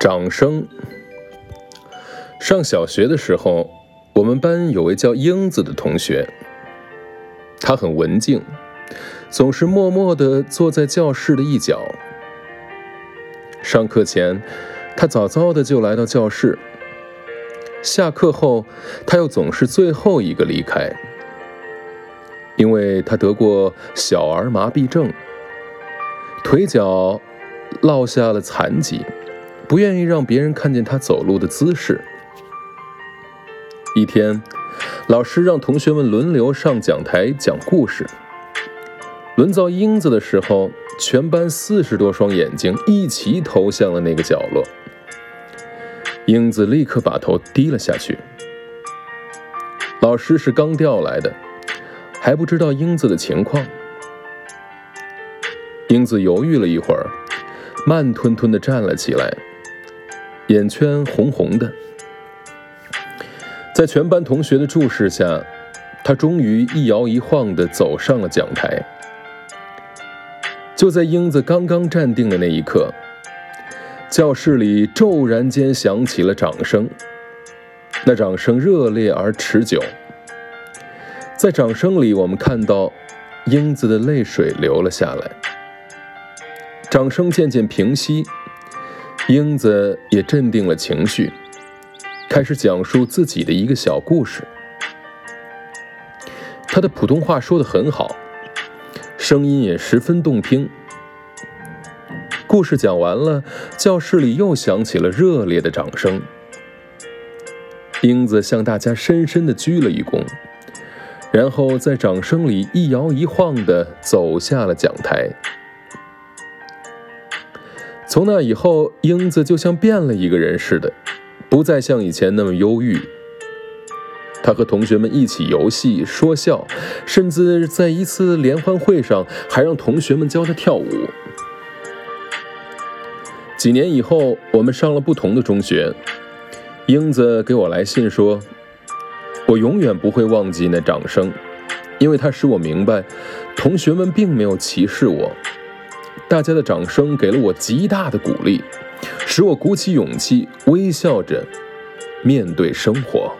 掌声。上小学的时候，我们班有位叫英子的同学，她很文静，总是默默地坐在教室的一角。上课前，她早早的就来到教室；下课后，她又总是最后一个离开，因为她得过小儿麻痹症，腿脚落下了残疾。不愿意让别人看见他走路的姿势。一天，老师让同学们轮流上讲台讲故事。轮到英子的时候，全班四十多双眼睛一齐投向了那个角落。英子立刻把头低了下去。老师是刚调来的，还不知道英子的情况。英子犹豫了一会儿，慢吞吞地站了起来。眼圈红红的，在全班同学的注视下，他终于一摇一晃地走上了讲台。就在英子刚刚站定的那一刻，教室里骤然间响起了掌声，那掌声热烈而持久。在掌声里，我们看到英子的泪水流了下来。掌声渐渐平息。英子也镇定了情绪，开始讲述自己的一个小故事。他的普通话说得很好，声音也十分动听。故事讲完了，教室里又响起了热烈的掌声。英子向大家深深地鞠了一躬，然后在掌声里一摇一晃地走下了讲台。从那以后，英子就像变了一个人似的，不再像以前那么忧郁。她和同学们一起游戏、说笑，甚至在一次联欢会上还让同学们教她跳舞。几年以后，我们上了不同的中学，英子给我来信说：“我永远不会忘记那掌声，因为它使我明白，同学们并没有歧视我。”大家的掌声给了我极大的鼓励，使我鼓起勇气，微笑着面对生活。